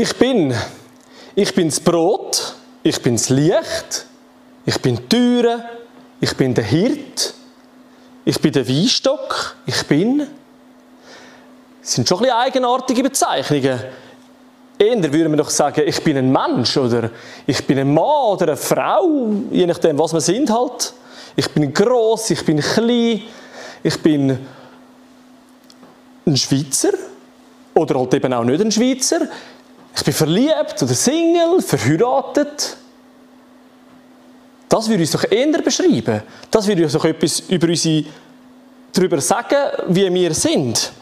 Ich bin. Ich bin das Brot, ich bin das Licht, ich bin die Türe, ich bin der Hirt, ich bin der Weinstock, ich bin. Das sind schon ein bisschen eigenartige Bezeichnungen. Eher würden wir doch sagen, ich bin ein Mensch oder ich bin ein Mann oder eine Frau, je nachdem, was wir sind halt. Ich bin groß, ich bin klein, ich bin ein Schweizer oder halt eben auch nicht ein Schweizer. Ich bin verliebt oder Single, verheiratet. Das würde uns doch eher beschreiben. Das würde uns doch etwas über unsere, darüber sagen, wie wir sind.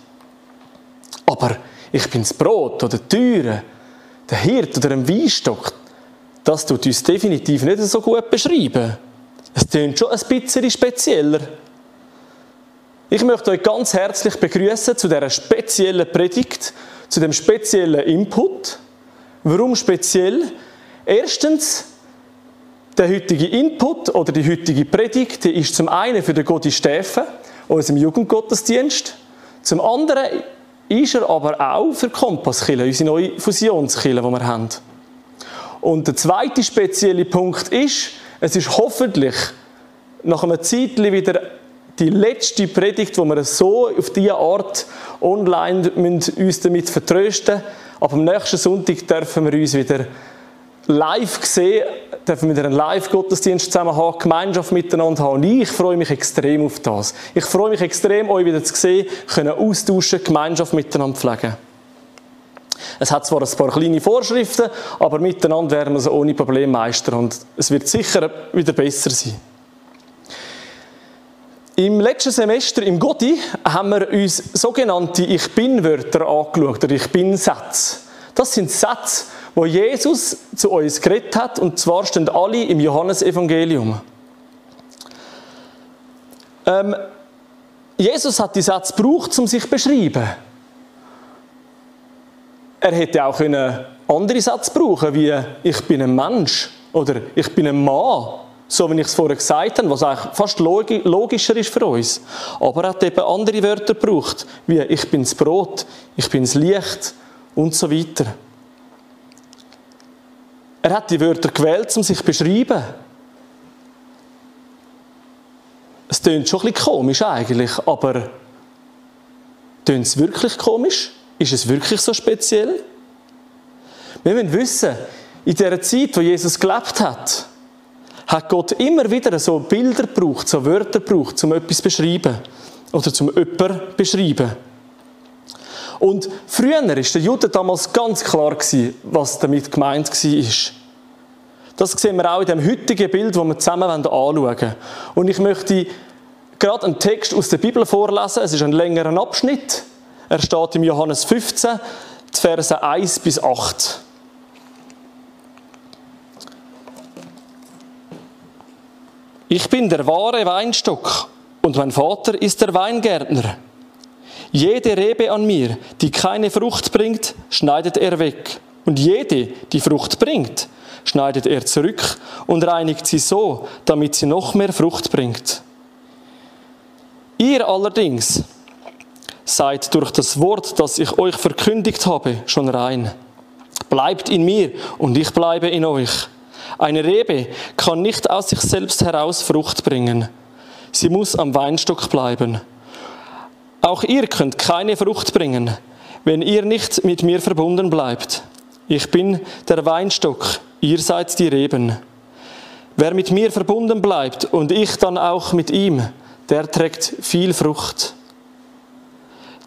Aber ich bin das Brot oder die Türe, der Hirt oder ein Weinstock, das tut uns definitiv nicht so gut beschreiben. Es klingt schon ein bisschen spezieller. Ich möchte euch ganz herzlich begrüßen zu dieser speziellen Predigt, zu dem speziellen Input. Warum speziell? Erstens, der heutige Input oder die heutige Predigt, die ist zum einen für den Gotti Steffen, unserem Jugendgottesdienst. Zum anderen ist er aber auch für Kompasskille, unsere neue Fusionskille, die wir haben. Und der zweite spezielle Punkt ist, es ist hoffentlich nach einer Zeit wieder die letzte Predigt, wo wir so auf diese Art online uns damit vertrösten aber am nächsten Sonntag dürfen wir uns wieder live sehen, dürfen wieder einen Live-Gottesdienst zusammen haben, Gemeinschaft miteinander haben. Und ich freue mich extrem auf das. Ich freue mich extrem, euch wieder zu sehen, können austauschen, Gemeinschaft miteinander pflegen. Es hat zwar ein paar kleine Vorschriften, aber miteinander werden wir sie ohne Probleme meistern und es wird sicher wieder besser sein. Im letzten Semester im Godi haben wir uns sogenannte Ich Bin-Wörter angeschaut, oder Ich Bin-Sätze. Das sind Sätze, wo Jesus zu uns geredet hat, und zwar stehen alle im Johannesevangelium. Ähm, Jesus hat die Sätze gebraucht, um sich zu beschreiben. Er hätte auch andere Sätze brauchen wie ich bin ein Mensch oder ich bin ein Mann so wie ich es vorher gesagt habe, was eigentlich fast logischer ist für uns. Aber er hat eben andere Wörter gebraucht, wie ich bin das Brot, ich bin das Licht und so weiter. Er hat die Wörter gewählt, um sich zu beschreiben. Es klingt schon ein bisschen komisch eigentlich, aber klingt es wirklich komisch? Ist es wirklich so speziell? Wir müssen wissen, in der Zeit, wo Jesus gelebt hat, hat Gott immer wieder so Bilder gebraucht, so Wörter gebraucht, um etwas zu beschreiben. Oder zum jemanden beschreiben. Und früher war der Jude damals ganz klar, was damit gemeint war. Das sehen wir auch in dem heutigen Bild, das wir zusammen anschauen wollen. Und ich möchte gerade einen Text aus der Bibel vorlesen. Es ist ein längerer Abschnitt. Er steht im Johannes 15, die Verse 1 bis 8. Ich bin der wahre Weinstock und mein Vater ist der Weingärtner. Jede Rebe an mir, die keine Frucht bringt, schneidet er weg. Und jede, die Frucht bringt, schneidet er zurück und reinigt sie so, damit sie noch mehr Frucht bringt. Ihr allerdings seid durch das Wort, das ich euch verkündigt habe, schon rein. Bleibt in mir und ich bleibe in euch. Eine Rebe kann nicht aus sich selbst heraus Frucht bringen. Sie muss am Weinstock bleiben. Auch ihr könnt keine Frucht bringen, wenn ihr nicht mit mir verbunden bleibt. Ich bin der Weinstock, ihr seid die Reben. Wer mit mir verbunden bleibt und ich dann auch mit ihm, der trägt viel Frucht.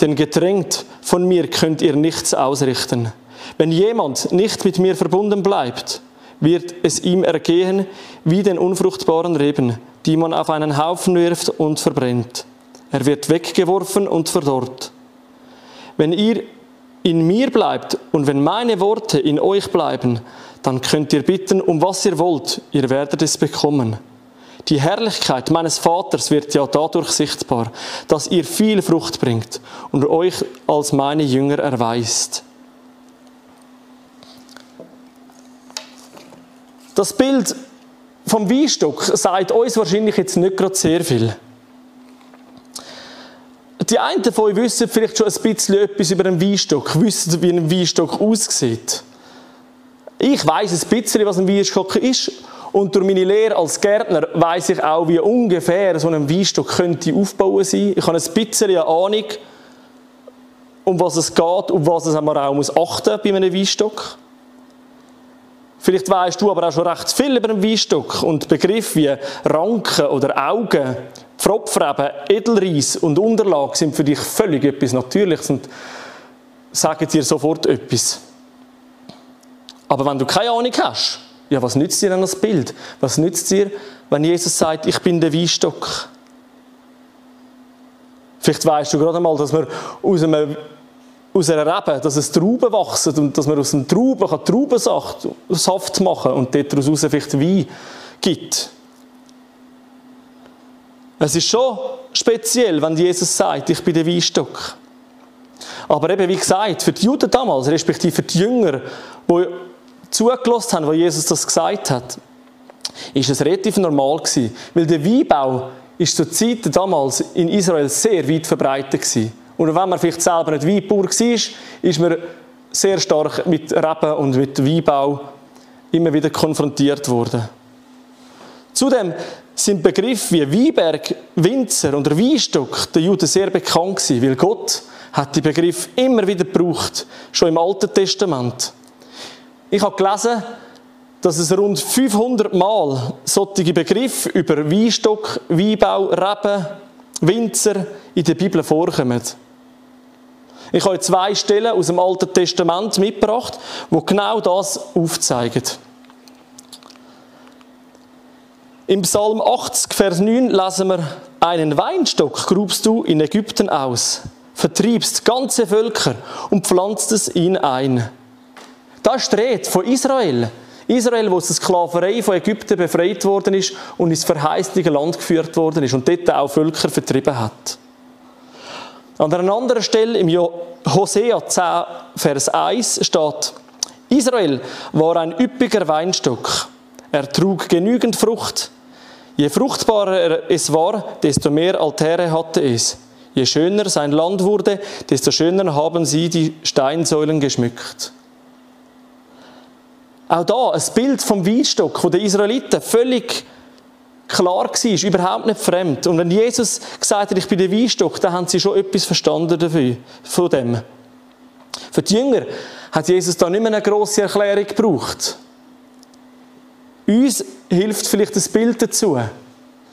Denn getrennt von mir könnt ihr nichts ausrichten. Wenn jemand nicht mit mir verbunden bleibt, wird es ihm ergehen wie den unfruchtbaren Reben, die man auf einen Haufen wirft und verbrennt. Er wird weggeworfen und verdorrt. Wenn ihr in mir bleibt und wenn meine Worte in euch bleiben, dann könnt ihr bitten, um was ihr wollt, ihr werdet es bekommen. Die Herrlichkeit meines Vaters wird ja dadurch sichtbar, dass ihr viel Frucht bringt und euch als meine Jünger erweist. Das Bild vom Weinstock sagt uns wahrscheinlich jetzt nicht gerade sehr viel. Die einen von euch wissen vielleicht schon ein bisschen etwas über einen Weinstock, wissen, wie ein Weinstock aussieht. Ich weiß ein bisschen, was ein Weinstock ist. Und durch meine Lehre als Gärtner weiß ich auch, wie ungefähr so ein Weinstock könnte aufbauen sein. Ich habe ein bisschen eine Ahnung, um was es geht, um was man auch muss achten bei einem Weinstock. Vielleicht weißt du aber auch schon recht viel über einen Weinstock und Begriffe wie Ranken oder Augen, Pfropfreben, Edelreis und Unterlage sind für dich völlig etwas Natürliches und sagen dir sofort etwas. Aber wenn du keine Ahnung hast, ja, was nützt dir dann das Bild? Was nützt dir, wenn Jesus sagt, ich bin der Weinstock? Vielleicht weißt du gerade einmal, dass man aus, einem, aus einer Rebe, dass es Trauben wachsen und dass man aus einem Trauben kann Traubensaft machen und daraus vielleicht Wein gibt. Es ist schon speziell, wenn Jesus sagt, ich bin der Weinstock. Aber eben, wie gesagt, für die Juden damals, respektive für die Jünger, die zugelassen haben, wo Jesus das gesagt hat, ist es relativ normal gewesen, weil der Weinbau ist zur Zeit damals in Israel sehr weit verbreitet gewesen. Und wenn man vielleicht selber nicht Weinbauer war, ist man sehr stark mit Reben und mit Weinbau immer wieder konfrontiert worden. Zudem sind Begriffe wie Weinberg, Winzer oder Weinstock den Juden sehr bekannt gewesen, weil Gott hat die Begriffe immer wieder gebraucht, schon im Alten Testament. Ich habe gelesen, dass es rund 500 Mal solche Begriffe über Weinstock, Weinbau, Reben, Winzer in der Bibel vorkommen. Ich habe zwei Stellen aus dem Alten Testament mitgebracht, wo genau das aufzeigen. Im Psalm 80, Vers 9 lesen wir, einen Weinstock grubst du in Ägypten aus, vertriebst ganze Völker und pflanztest ihn ein. Da steht von Israel. Israel, wo aus der Sklaverei von Ägypten befreit worden ist und ins verheißliche Land geführt worden ist und dort auch Völker vertrieben hat. An einer anderen Stelle im Hosea 10, Vers 1 steht, Israel war ein üppiger Weinstock. Er trug genügend Frucht. Je fruchtbarer es war, desto mehr Altäre hatte es. Je schöner sein Land wurde, desto schöner haben sie die Steinsäulen geschmückt. Auch da ein Bild vom Weinstock, wo der Israeliten völlig klar war, überhaupt nicht fremd. Und wenn Jesus gesagt hat, ich bin der Weinstock, dann haben sie schon etwas verstanden dafür, von dem. Für die Jünger hat Jesus da nicht mehr eine grosse Erklärung gebraucht. Uns hilft vielleicht das Bild dazu.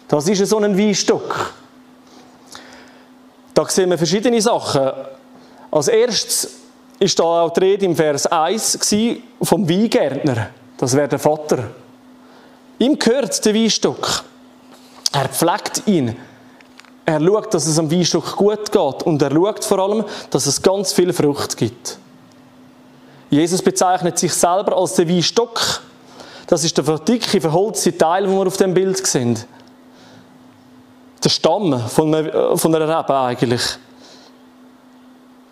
Das ist so ein Weinstock. Da sehen wir verschiedene Sachen. Als erstes ist da auch die Rede im Vers 1 vom Weingärtner. Das wäre der Vater. Ihm gehört der Weinstock. Er pflegt ihn. Er schaut, dass es am Weinstock gut geht. Und er schaut vor allem, dass es ganz viel Frucht gibt. Jesus bezeichnet sich selber als der Weinstock. Das ist der dicke, verholzte Teil, den wir auf dem Bild sehen. Der Stamm von einer, von einer Rebe eigentlich.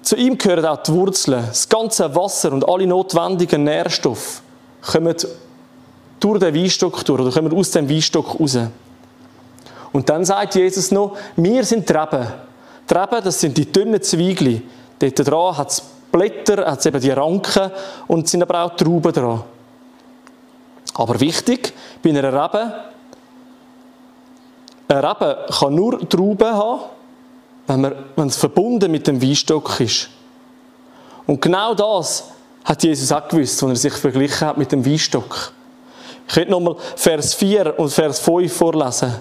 Zu ihm gehören auch die Wurzeln, das ganze Wasser und alle notwendigen Nährstoffe kommen durch den Weinstock durch oder kommen aus dem Weinstock raus. Und dann sagt Jesus noch, wir sind die Reben. Die Reben, das sind die dünnen Zweigli. Dort dran hat es Blätter, hat es eben die Ranken und sind aber auch Trauben dran. Aber wichtig, bei einer Rebe, eine Rebe kann nur Trauben haben, wenn, wenn es verbunden mit dem Weinstock ist. Und genau das hat Jesus auch gewusst, als er sich verglichen hat mit dem Weinstock. Ich möchte nochmal Vers 4 und Vers 5 vorlesen.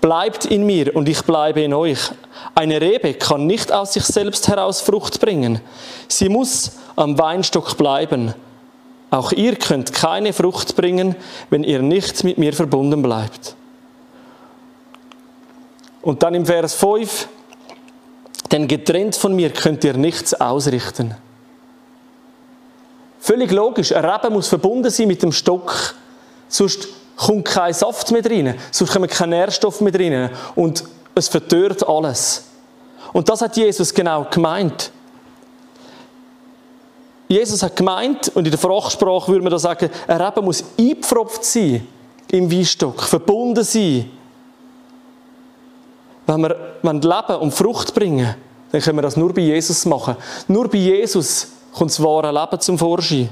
Bleibt in mir und ich bleibe in euch. Eine Rebe kann nicht aus sich selbst heraus Frucht bringen. Sie muss am Weinstock bleiben. Auch ihr könnt keine Frucht bringen, wenn ihr nicht mit mir verbunden bleibt. Und dann im Vers 5, denn getrennt von mir könnt ihr nichts ausrichten. Völlig logisch, ein Reben muss verbunden sein mit dem Stock, sonst kommt kein Saft mehr rein, sonst kommen keine Nährstoffe mehr rein und es vertört alles. Und das hat Jesus genau gemeint. Jesus hat gemeint, und in der Fachsprache würde man da sagen, ein Reben muss eingepfropft sein im Weinstock, verbunden sein wenn wir Leben und Frucht bringen dann können wir das nur bei Jesus machen. Nur bei Jesus kommt das wahre Leben zum Vorschein.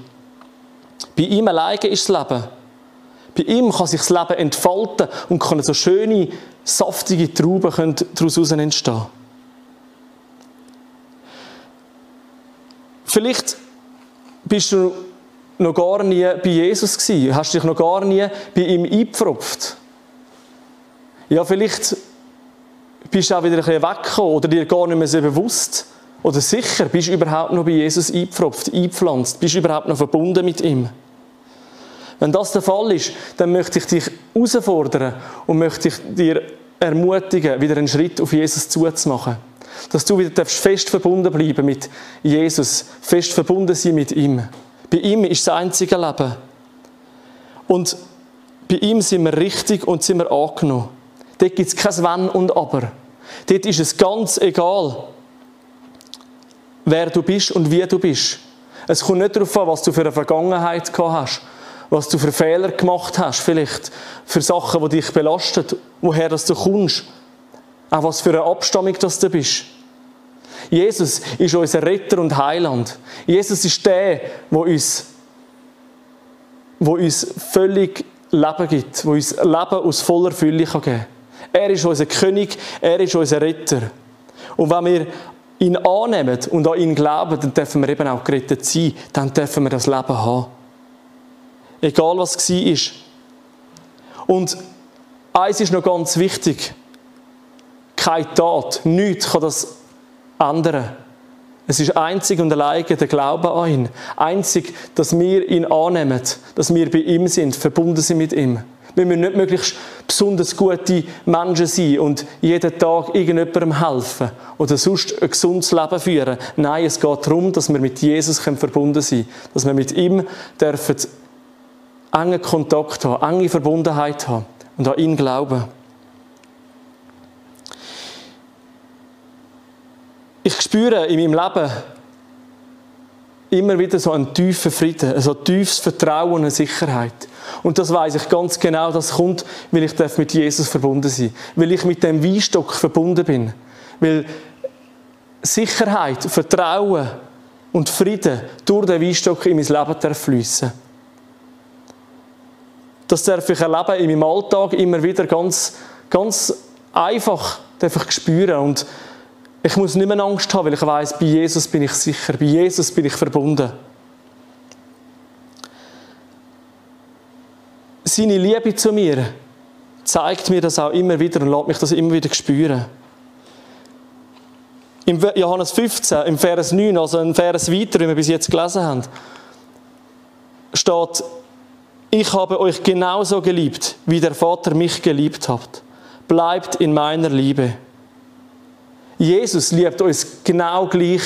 Bei ihm alleine ist das Leben. Bei ihm kann sich das Leben entfalten und können so schöne, saftige Trauben daraus entstehen. Vielleicht bist du noch gar nie bei Jesus gewesen, hast dich noch gar nie bei ihm eingepfropft. Ja, vielleicht bist du auch wieder ein bisschen weggekommen oder dir gar nicht mehr so bewusst oder sicher, bist du überhaupt noch bei Jesus eingepfropft, eingepflanzt, bist du überhaupt noch verbunden mit ihm. Wenn das der Fall ist, dann möchte ich dich herausfordern und möchte ich dir ermutigen, wieder einen Schritt auf Jesus zuzumachen. Dass du wieder fest verbunden bleiben mit Jesus, fest verbunden sein mit ihm. Bei ihm ist das einzige Leben. Und bei ihm sind wir richtig und sind wir angenommen. Dort gibt es kein Wenn und Aber. Dort ist es ganz egal, wer du bist und wie du bist. Es kommt nicht darauf an, was du für eine Vergangenheit gehabt hast, was du für Fehler gemacht hast, vielleicht für Sachen, die dich belasten, woher das du kommst, auch was für eine Abstammung das du bist. Jesus ist unser Retter und Heiland. Jesus ist der, wo uns, wo uns völlig Leben gibt, wo uns Leben aus voller Fülle geben kann. Er ist unser König, er ist unser Retter. Und wenn wir ihn annehmen und an ihn glauben, dann dürfen wir eben auch gerettet sein, dann dürfen wir das Leben haben. Egal was war. Und eins ist noch ganz wichtig. Keine Tat, nichts kann das ändern. Es ist einzig und allein der Glaube an ihn. Einzig, dass wir ihn annehmen, dass wir bei ihm sind, verbunden sind mit ihm. Wir müssen nicht möglichst besonders gute Menschen sein und jeden Tag irgendjemandem helfen oder sonst ein gesundes Leben führen. Nein, es geht darum, dass wir mit Jesus verbunden sein können. Dass wir mit ihm dürfen engen Kontakt haben, enge Verbundenheit haben und an ihn glauben. Ich spüre in meinem Leben immer wieder so einen tiefen Frieden, so ein tiefes Vertrauen und Sicherheit. Und das weiß ich ganz genau, das kommt, weil ich mit Jesus verbunden sein weil ich mit dem Weinstock verbunden bin, weil Sicherheit, Vertrauen und Frieden durch den Weinstock in mein Leben darf fließen. Das darf ich erleben in meinem Alltag immer wieder ganz, ganz einfach darf ich spüren und ich muss nicht mehr Angst haben, weil ich weiß, bei Jesus bin ich sicher, bei Jesus bin ich verbunden. seine Liebe zu mir zeigt mir das auch immer wieder und lässt mich das immer wieder spüren. Im Johannes 15, im Vers 9, also ein Vers weiter, wie wir bis jetzt gelesen haben, steht, ich habe euch genauso geliebt, wie der Vater mich geliebt hat. Bleibt in meiner Liebe. Jesus liebt uns genau gleich,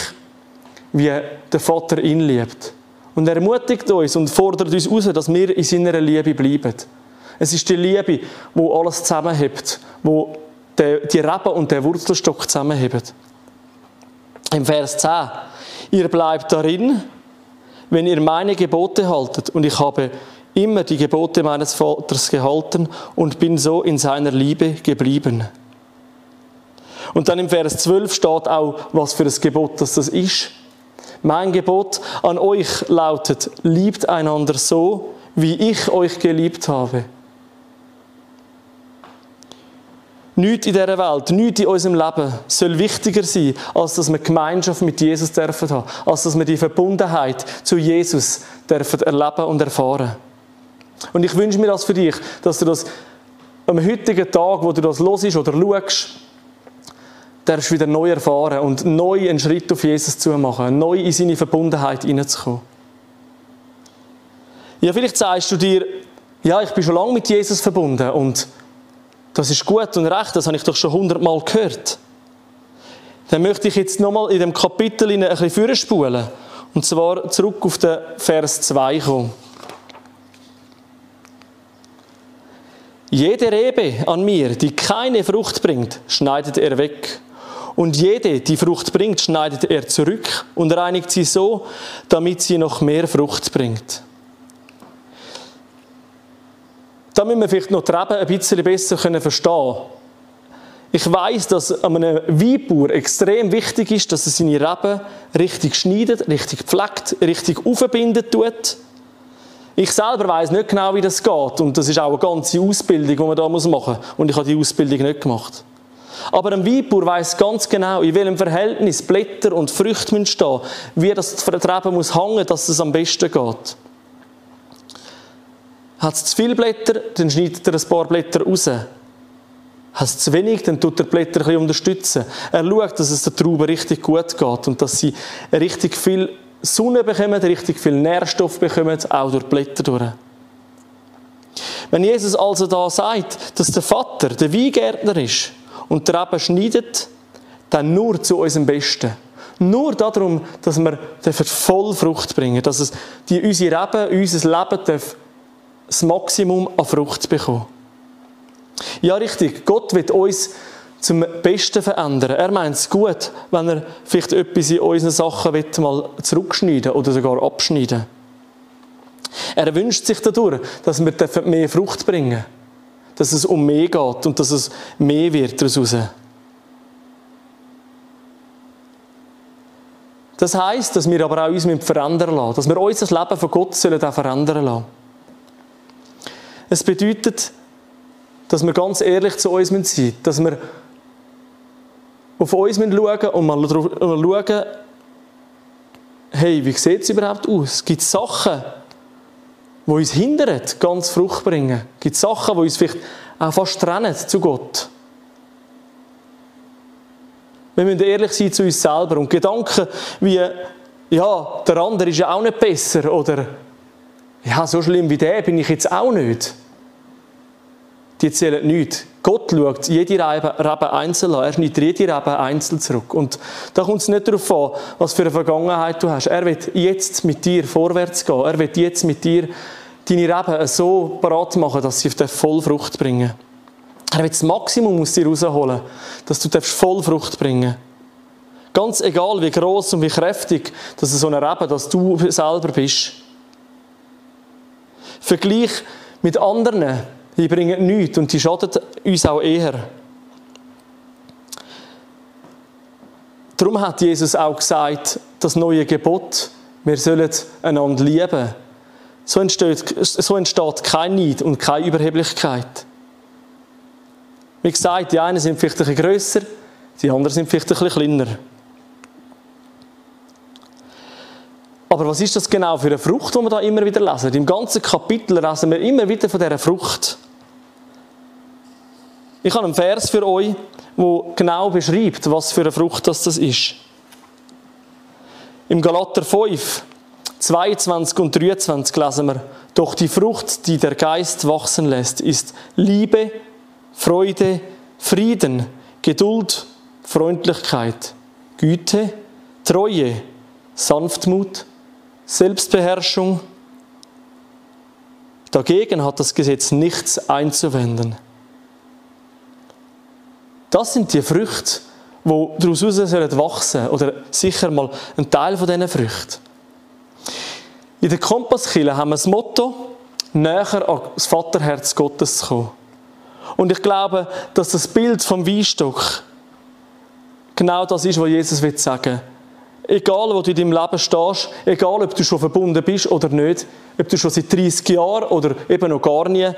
wie der Vater ihn liebt. Und er ermutigt uns und fordert uns heraus, dass wir in seiner Liebe bleiben. Es ist die Liebe, wo alles zusammenhebt, wo die Reben und der Wurzelstock zusammenheben. Im Vers 10. Ihr bleibt darin, wenn ihr meine Gebote haltet. Und ich habe immer die Gebote meines Vaters gehalten und bin so in seiner Liebe geblieben. Und dann im Vers 12 steht auch, was für ein Gebot das ist. Mein Gebot an euch lautet, liebt einander so, wie ich euch geliebt habe. Nichts in dieser Welt, nichts in unserem Leben soll wichtiger sein, als dass wir Gemeinschaft mit Jesus dürfen haben, als dass wir die Verbundenheit zu Jesus dürfen erleben und erfahren. Und ich wünsche mir das für dich, dass du das am heutigen Tag, wo du das los oder schaust, darfst wieder neu erfahren und neu einen Schritt auf Jesus zu machen, neu in seine Verbundenheit hineinzukommen. Ja, vielleicht sagst du dir, ja, ich bin schon lange mit Jesus verbunden und das ist gut und recht, das habe ich doch schon hundertmal gehört. Dann möchte ich jetzt nochmal in dem Kapitel ein bisschen vorspulen und zwar zurück auf den Vers 2 kommen. Jede Rebe an mir, die keine Frucht bringt, schneidet er weg und jede, die Frucht bringt, schneidet er zurück und reinigt sie so, damit sie noch mehr Frucht bringt. Da müssen wir vielleicht noch die Reben ein bisschen besser verstehen Ich weiß, dass einem Weinbauer extrem wichtig ist, dass er seine Reben richtig schneidet, richtig pflegt, richtig aufbinden tut. Ich selber weiß nicht genau, wie das geht. Und das ist auch eine ganze Ausbildung, die man da machen muss. Und ich habe die Ausbildung nicht gemacht. Aber ein Weinbauer weiß ganz genau, in welchem Verhältnis Blätter und Früchte müssen stehen, wie das Treiben muss hängen, dass es am besten geht. Hat es zu viele Blätter, dann schneidet er ein paar Blätter raus. Hat es zu wenig, dann tut er die Blätter ein bisschen unterstützen. Er schaut, dass es der Traube richtig gut geht und dass sie richtig viel Sonne bekommen, richtig viel Nährstoff bekommen, auch durch die Blätter durch. Wenn Jesus also da sagt, dass der Vater der Weingärtner ist und der Reben schneidet, dann nur zu unserem Besten. Nur darum, dass wir voll Frucht bringen, dass es die, unsere Reben, unser Leben das Maximum an Frucht bekommen. Ja, richtig. Gott wird uns zum Besten verändern. Er meint es gut, wenn er vielleicht etwas in unseren Sachen mal zurückschneiden oder sogar abschneiden Er wünscht sich dadurch, dass wir mehr Frucht bringen dass es um mehr geht und dass es mehr wird daraus. Das heißt, dass wir aber auch uns verändern lassen, dass wir unser Leben von Gott sollen auch verändern lassen. Es bedeutet, dass wir ganz ehrlich zu uns sein müssen, dass wir auf uns schauen und mal schauen, hey, wie sieht es überhaupt aus? Gibt es Sachen, die uns hindern, ganz Frucht bringen? Gibt es Sachen, die uns vielleicht auch fast trennen zu Gott? Wir müssen ehrlich sein zu uns selber und Gedanken wie, ja, der andere ist ja auch nicht besser oder ja, so schlimm wie der bin ich jetzt auch nicht. Die zählen nichts. Gott schaut jede Rebe einzeln an. Er schneidet jede Rebe einzeln zurück. Und da kommt es nicht darauf an, was für eine Vergangenheit du hast. Er wird jetzt mit dir vorwärts gehen. Er wird jetzt mit dir deine Reben so parat machen, dass sie voll Frucht bringen. Er wird das Maximum aus dir rausholen, dass du voll Frucht bringen Ganz egal, wie groß und wie kräftig dass so eine Rebe, dass du selber bist. Vergleich mit anderen, die bringen nichts und die schaden uns auch eher. Darum hat Jesus auch gesagt, das neue Gebot, wir sollen einander lieben. So entsteht, so entsteht kein Neid und keine Überheblichkeit. Wie gesagt, die einen sind vielleicht ein bisschen grösser, die anderen sind vielleicht ein bisschen kleiner. Aber was ist das genau für eine Frucht, die wir da immer wieder lesen? Im ganzen Kapitel lesen wir immer wieder von dieser Frucht. Ich habe einen Vers für euch, der genau beschreibt, was für eine Frucht das ist. Im Galater 5, 22 und 23 lesen wir, doch die Frucht, die der Geist wachsen lässt, ist Liebe, Freude, Frieden, Geduld, Freundlichkeit, Güte, Treue, Sanftmut, Selbstbeherrschung. Dagegen hat das Gesetz nichts einzuwenden. Das sind die Früchte, die daraus wachsen sollen oder sicher mal ein Teil von diesen Früchten. In der Kompasskille haben wir das Motto, näher an das Vaterherz Gottes zu kommen. Und ich glaube, dass das Bild vom Weinstock genau das ist, was Jesus will sagen Egal, wo du in deinem Leben stehst, egal, ob du schon verbunden bist oder nicht, ob du schon seit 30 Jahren oder eben noch gar nie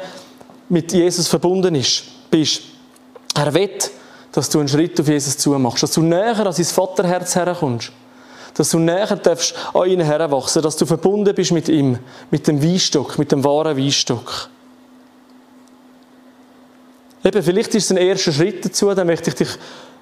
mit Jesus verbunden bist. Er will, dass du einen Schritt auf Jesus zumachst, dass du näher an sein Vaterherz herkommst, dass du näher darfst an ihn heranwachsen, dass du verbunden bist mit ihm, mit dem Weinstock, mit dem wahren Weinstock. Eben, vielleicht ist es ein erster Schritt dazu, dann möchte ich dich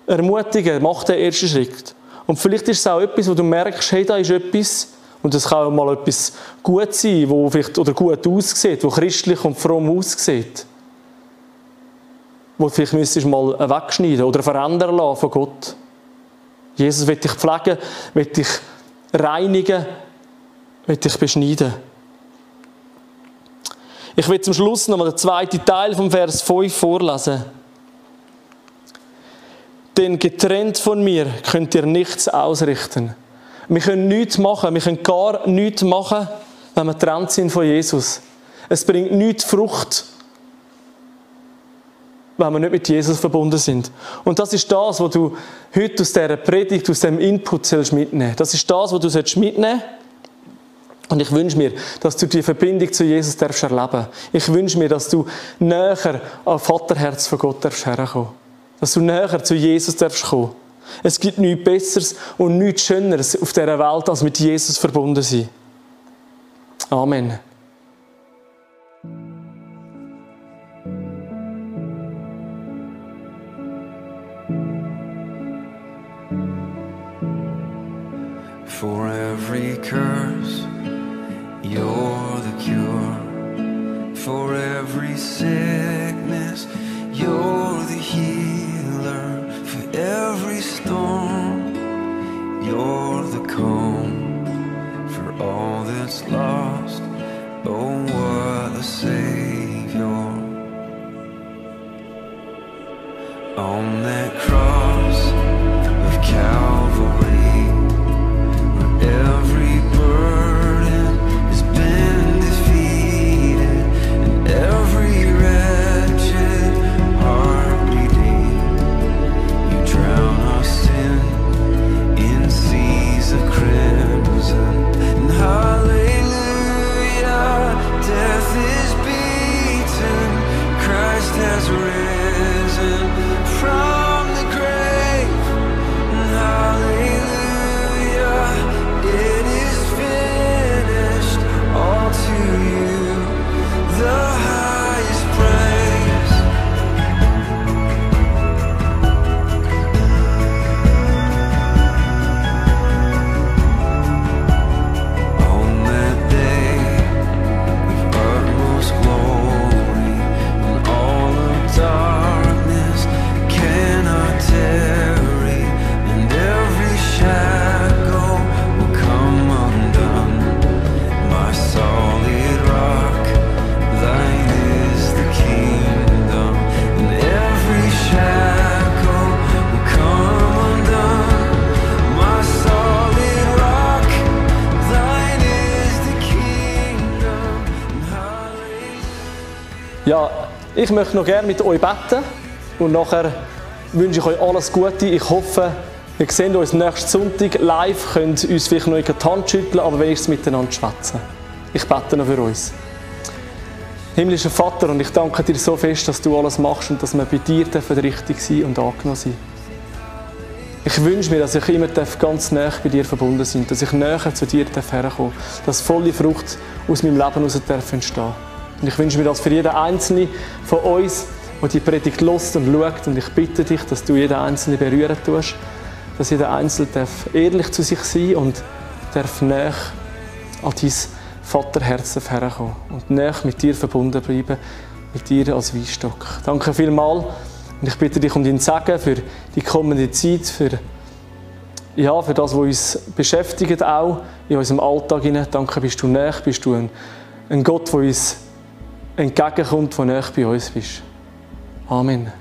ermutigen, mach den ersten Schritt. Und vielleicht ist es auch etwas, wo du merkst, hey, da ist etwas, und das kann auch mal etwas gut sein, wo vielleicht, oder gut aussieht, wo christlich und fromm aussieht wo du vielleicht müsstest mal wegschneiden oder verändern lassen von Gott. Jesus wird dich pflegen, wird dich reinigen, wird dich beschneiden. Ich will zum Schluss noch mal den zweiten Teil vom Vers 5 vorlesen. Denn getrennt von mir könnt ihr nichts ausrichten. Wir können nichts machen, wir können gar nichts machen, wenn wir getrennt sind von Jesus. Es bringt nichts Frucht, wenn wir nicht mit Jesus verbunden sind. Und das ist das, was du heute aus dieser Predigt, aus diesem Input mitnehmen Das ist das, was du mitnehmen Und ich wünsche mir, dass du die Verbindung zu Jesus darfst erleben. Ich wünsche mir, dass du näher am Vaterherz von Gott darfst herkommen. Dass du näher zu Jesus darfst kommen. Es gibt nichts Besseres und nichts Schöneres auf dieser Welt, als mit Jesus verbunden sein. Amen. Curse, you're the cure. For every sickness, you're the healer. Ich möchte noch gerne mit euch beten und nachher wünsche ich euch alles Gute. Ich hoffe, wir sehen uns nächsten Sonntag live, könnt uns vielleicht noch in die Hand schütteln, aber wenigstens miteinander schwätzen. Ich bete noch für uns. Himmlischer Vater, und ich danke dir so fest, dass du alles machst und dass wir bei dir richtig sein und angenommen sein. Ich wünsche mir, dass ich immer darf ganz nah bei dir verbunden sein dass ich näher zu dir darf herkommen dass volle Frucht aus meinem Leben heraus darf entstehen. Und ich wünsche mir das für jeden Einzelnen von uns, der die Predigt lost und schaut. Und ich bitte dich, dass du jeden Einzelnen berühren tust, dass jeder Einzelne darf ehrlich zu sich sein und darf näher an dein Vaterherz herkommen und näher mit dir verbunden bleiben, mit dir als Weinstock. Danke vielmals und ich bitte dich um dein Segen für die kommende Zeit, für, ja, für das, was uns beschäftigt, auch in unserem Alltag. Danke, bist du näher, bist du ein, ein Gott, der uns entgegenkommt, der näher bei uns bist. Amen.